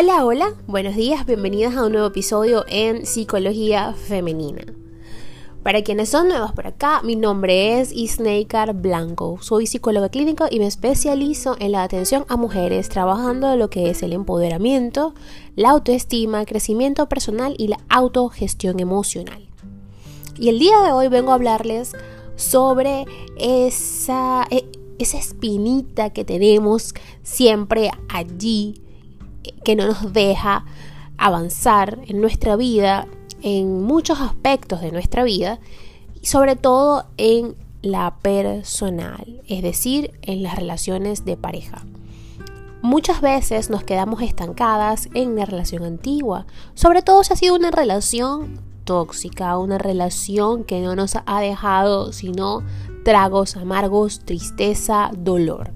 Hola, hola, buenos días, bienvenidas a un nuevo episodio en Psicología Femenina. Para quienes son nuevos por acá, mi nombre es Isneikar Blanco. Soy psicóloga clínica y me especializo en la atención a mujeres, trabajando lo que es el empoderamiento, la autoestima, crecimiento personal y la autogestión emocional. Y el día de hoy vengo a hablarles sobre esa, e, esa espinita que tenemos siempre allí que no nos deja avanzar en nuestra vida, en muchos aspectos de nuestra vida, y sobre todo en la personal, es decir, en las relaciones de pareja. Muchas veces nos quedamos estancadas en la relación antigua, sobre todo si ha sido una relación tóxica, una relación que no nos ha dejado sino tragos amargos, tristeza, dolor.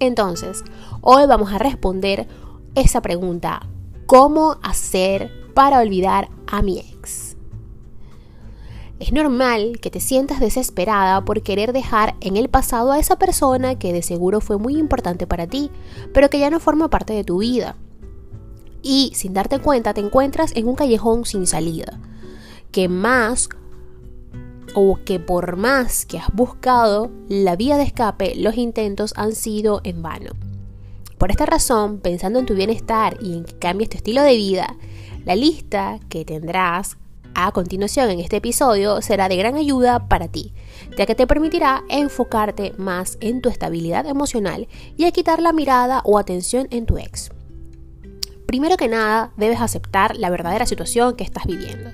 Entonces, hoy vamos a responder esa pregunta, ¿cómo hacer para olvidar a mi ex? Es normal que te sientas desesperada por querer dejar en el pasado a esa persona que de seguro fue muy importante para ti, pero que ya no forma parte de tu vida. Y sin darte cuenta te encuentras en un callejón sin salida, que más o que por más que has buscado la vía de escape, los intentos han sido en vano. Por esta razón, pensando en tu bienestar y en que cambies tu estilo de vida, la lista que tendrás a continuación en este episodio será de gran ayuda para ti, ya que te permitirá enfocarte más en tu estabilidad emocional y a quitar la mirada o atención en tu ex. Primero que nada, debes aceptar la verdadera situación que estás viviendo.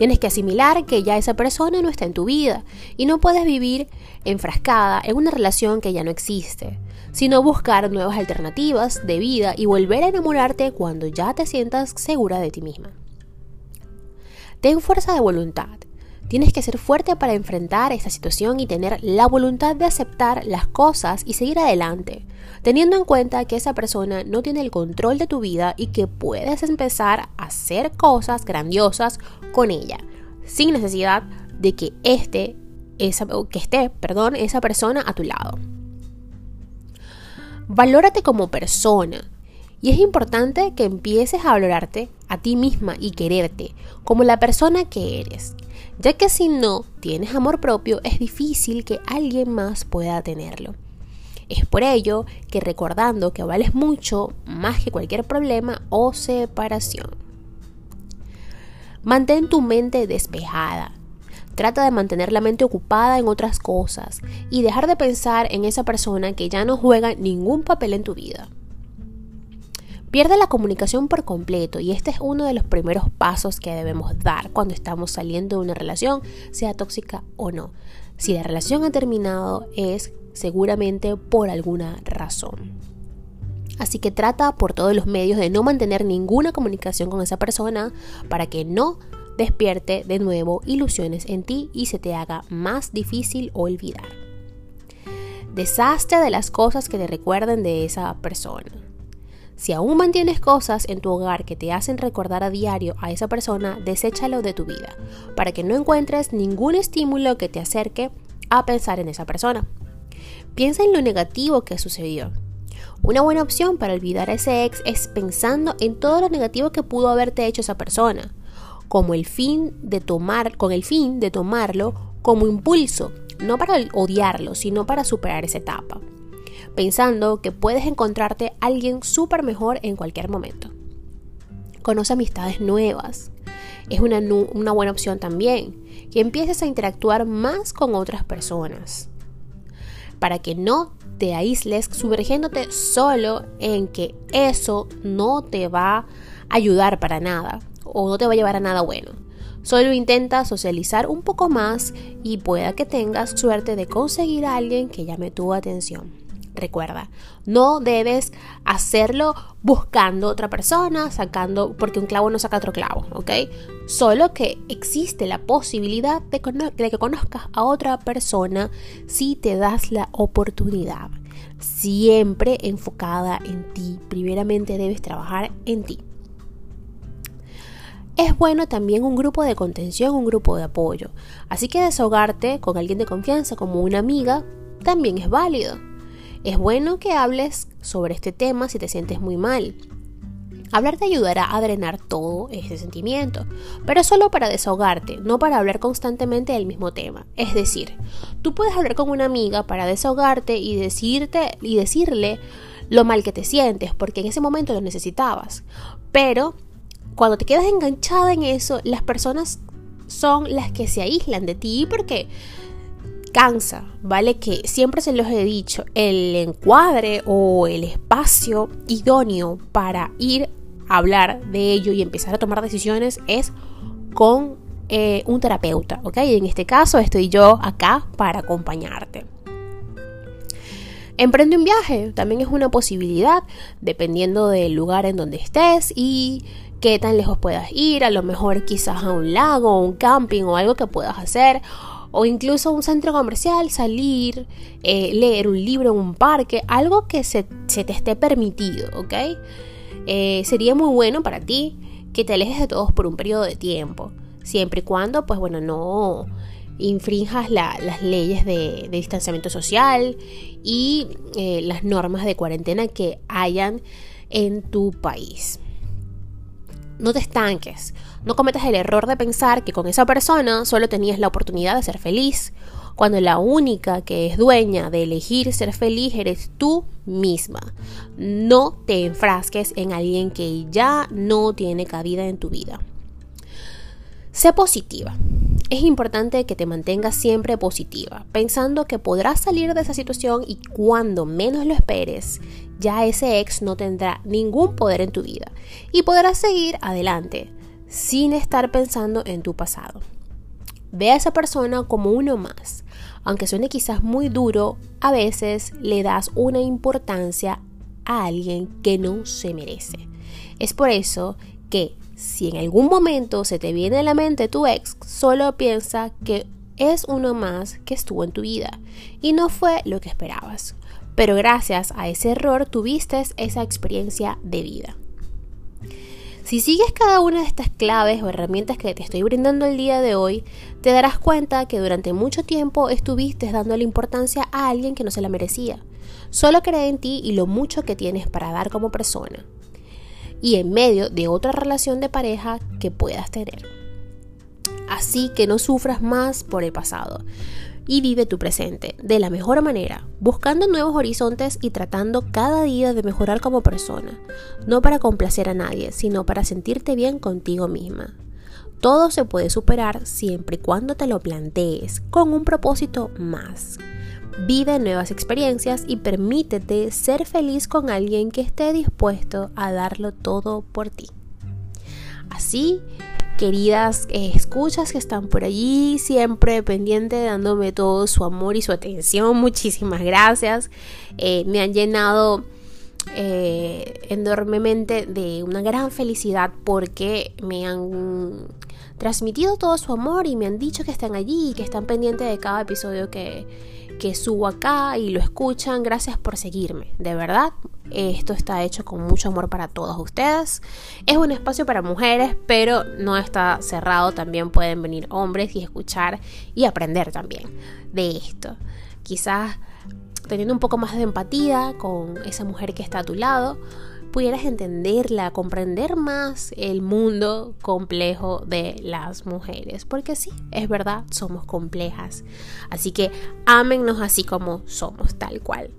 Tienes que asimilar que ya esa persona no está en tu vida y no puedes vivir enfrascada en una relación que ya no existe sino buscar nuevas alternativas de vida y volver a enamorarte cuando ya te sientas segura de ti misma. Ten fuerza de voluntad. Tienes que ser fuerte para enfrentar esta situación y tener la voluntad de aceptar las cosas y seguir adelante, teniendo en cuenta que esa persona no tiene el control de tu vida y que puedes empezar a hacer cosas grandiosas con ella, sin necesidad de que, este, esa, que esté perdón, esa persona a tu lado. Valórate como persona. Y es importante que empieces a valorarte a ti misma y quererte como la persona que eres, ya que si no tienes amor propio es difícil que alguien más pueda tenerlo. Es por ello que recordando que vales mucho más que cualquier problema o separación. Mantén tu mente despejada, Trata de mantener la mente ocupada en otras cosas y dejar de pensar en esa persona que ya no juega ningún papel en tu vida. Pierde la comunicación por completo y este es uno de los primeros pasos que debemos dar cuando estamos saliendo de una relación, sea tóxica o no. Si la relación ha terminado es seguramente por alguna razón. Así que trata por todos los medios de no mantener ninguna comunicación con esa persona para que no despierte de nuevo ilusiones en ti y se te haga más difícil olvidar. Deshazte de las cosas que te recuerden de esa persona. Si aún mantienes cosas en tu hogar que te hacen recordar a diario a esa persona, deséchalo de tu vida, para que no encuentres ningún estímulo que te acerque a pensar en esa persona. Piensa en lo negativo que sucedió. Una buena opción para olvidar a ese ex es pensando en todo lo negativo que pudo haberte hecho esa persona como el fin de tomar, con el fin de tomarlo como impulso, no para odiarlo, sino para superar esa etapa, pensando que puedes encontrarte alguien súper mejor en cualquier momento. Conoce amistades nuevas. Es una, una buena opción también que empieces a interactuar más con otras personas para que no te aísles sumergiéndote solo en que eso no te va a ayudar para nada o no te va a llevar a nada bueno. Solo intenta socializar un poco más y pueda que tengas suerte de conseguir a alguien que llame tu atención. Recuerda, no debes hacerlo buscando otra persona, sacando, porque un clavo no saca otro clavo, ¿ok? Solo que existe la posibilidad de, de que conozcas a otra persona si te das la oportunidad. Siempre enfocada en ti. Primeramente debes trabajar en ti. Es bueno también un grupo de contención, un grupo de apoyo. Así que desahogarte con alguien de confianza como una amiga también es válido. Es bueno que hables sobre este tema si te sientes muy mal. Hablar te ayudará a drenar todo ese sentimiento, pero solo para desahogarte, no para hablar constantemente del mismo tema. Es decir, tú puedes hablar con una amiga para desahogarte y decirte y decirle lo mal que te sientes, porque en ese momento lo necesitabas. Pero cuando te quedas enganchada en eso, las personas son las que se aíslan de ti porque cansa, ¿vale? Que siempre se los he dicho, el encuadre o el espacio idóneo para ir hablar de ello y empezar a tomar decisiones es con eh, un terapeuta, ¿ok? Y en este caso estoy yo acá para acompañarte. Emprende un viaje, también es una posibilidad, dependiendo del lugar en donde estés y qué tan lejos puedas ir, a lo mejor quizás a un lago, un camping o algo que puedas hacer, o incluso un centro comercial, salir, eh, leer un libro en un parque, algo que se, te esté permitido, ¿ok? Eh, sería muy bueno para ti que te alejes de todos por un periodo de tiempo, siempre y cuando, pues bueno, no infrinjas las leyes de, distanciamiento social y eh, las normas de cuarentena que hayan en tu país. No te estanques, no cometas el error de pensar que con esa persona solo tenías la oportunidad de ser feliz cuando la única que es dueña de elegir ser feliz eres tú misma. No te enfrasques en alguien que ya no tiene cabida en tu vida. Sé positiva. Es importante que te mantengas siempre positiva, pensando que podrás salir de esa situación y cuando menos lo esperes, ya ese ex no tendrá ningún poder en tu vida y podrás seguir adelante sin estar pensando en tu pasado. Ve a esa persona como uno más. Aunque suene quizás muy duro, a veces le das una importancia a alguien que no se merece. Es por eso que si en algún momento se te viene a la mente tu ex, solo piensa que es uno más que estuvo en tu vida y no fue lo que esperabas. Pero gracias a ese error tuviste esa experiencia de vida. Si sigues cada una de estas claves o herramientas que te estoy brindando el día de hoy, te darás cuenta que durante mucho tiempo estuviste dándole importancia a alguien que no se la merecía. Solo cree en ti y lo mucho que tienes para dar como persona. Y en medio de otra relación de pareja que puedas tener. Así que no sufras más por el pasado y vive tu presente de la mejor manera, buscando nuevos horizontes y tratando cada día de mejorar como persona, no para complacer a nadie, sino para sentirte bien contigo misma. Todo se puede superar siempre y cuando te lo plantees con un propósito más. Vive nuevas experiencias y permítete ser feliz con alguien que esté dispuesto a darlo todo por ti. Así queridas eh, escuchas que están por allí, siempre pendiente, dándome todo su amor y su atención. Muchísimas gracias. Eh, me han llenado eh, enormemente de una gran felicidad porque me han transmitido todo su amor y me han dicho que están allí y que están pendientes de cada episodio que, que subo acá y lo escuchan. Gracias por seguirme, de verdad. Esto está hecho con mucho amor para todos ustedes. Es un espacio para mujeres, pero no está cerrado. También pueden venir hombres y escuchar y aprender también de esto. Quizás teniendo un poco más de empatía con esa mujer que está a tu lado, pudieras entenderla, comprender más el mundo complejo de las mujeres. Porque sí, es verdad, somos complejas. Así que ámennos así como somos, tal cual.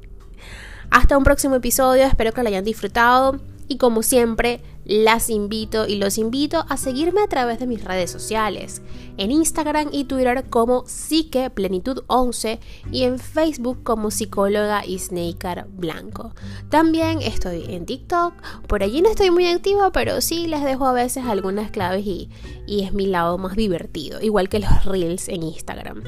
Hasta un próximo episodio, espero que lo hayan disfrutado y como siempre las invito y los invito a seguirme a través de mis redes sociales, en Instagram y Twitter como Psique Plenitud 11 y en Facebook como psicóloga y Snaker Blanco. También estoy en TikTok, por allí no estoy muy activa, pero sí les dejo a veces algunas claves y, y es mi lado más divertido, igual que los reels en Instagram.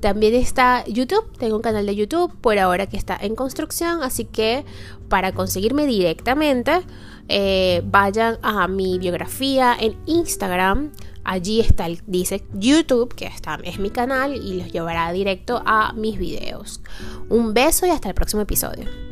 También está YouTube, tengo un canal de YouTube por ahora que está en construcción, así que para conseguirme directamente, eh, vayan a mi biografía en Instagram. Allí está el, dice YouTube, que está, es mi canal y los llevará directo a mis videos. Un beso y hasta el próximo episodio.